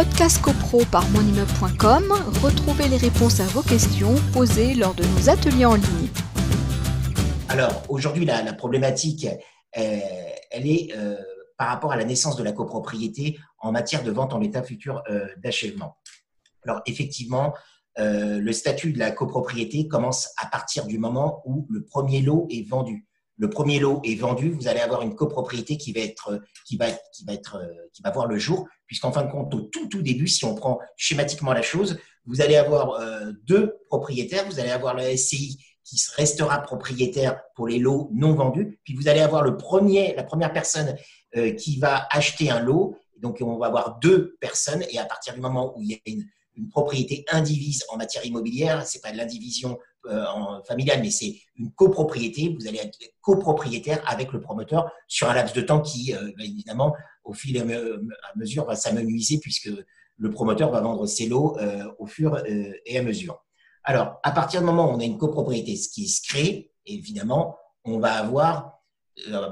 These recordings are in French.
Podcast CoPro par monimmeuble.com, retrouvez les réponses à vos questions posées lors de nos ateliers en ligne. Alors, aujourd'hui, la, problématique, euh, elle est euh, par rapport à la naissance de la copropriété en matière de vente en état futur euh, d'achèvement. Alors, effectivement, le statut de la copropriété commence à partir du moment où le premier lot est vendu le premier lot est vendu, vous allez avoir une copropriété qui va être, qui va, qui va être, qui va voir le jour, puisqu'en fin de compte, au tout, tout début, si on prend schématiquement la chose, vous allez avoir euh, deux propriétaires, vous allez avoir le SCI qui restera propriétaire pour les lots non vendus, puis vous allez avoir le premier, la première personne euh, qui va acheter un lot, donc on va avoir deux personnes, et à partir du moment où il y a une, une propriété indivise en matière immobilière, c'est pas de l'indivision euh, familiale, mais c'est une copropriété. Vous allez être copropriétaire avec le promoteur sur un laps de temps qui, euh, évidemment, au fil et à mesure, va s'amenuiser puisque le promoteur va vendre ses lots euh, au fur et à mesure. Alors, à partir du moment où on a une copropriété, ce qui se crée, évidemment, on va avoir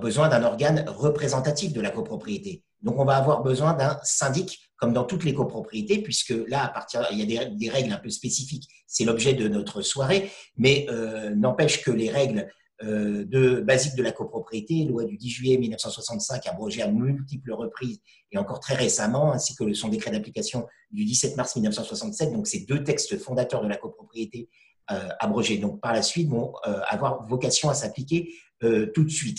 besoin d'un organe représentatif de la copropriété. Donc, on va avoir besoin d'un syndic comme dans toutes les copropriétés, puisque là, à partir, il y a des, règles un peu spécifiques, c'est l'objet de notre soirée, mais euh, n'empêche que les règles euh, de, basiques de la copropriété, loi du 10 juillet 1965 abrogée à multiples reprises et encore très récemment, ainsi que son décret d'application du 17 mars 1967, donc ces deux textes fondateurs de la copropriété euh, abrogés, donc par la suite, vont avoir vocation à s'appliquer tout de suite.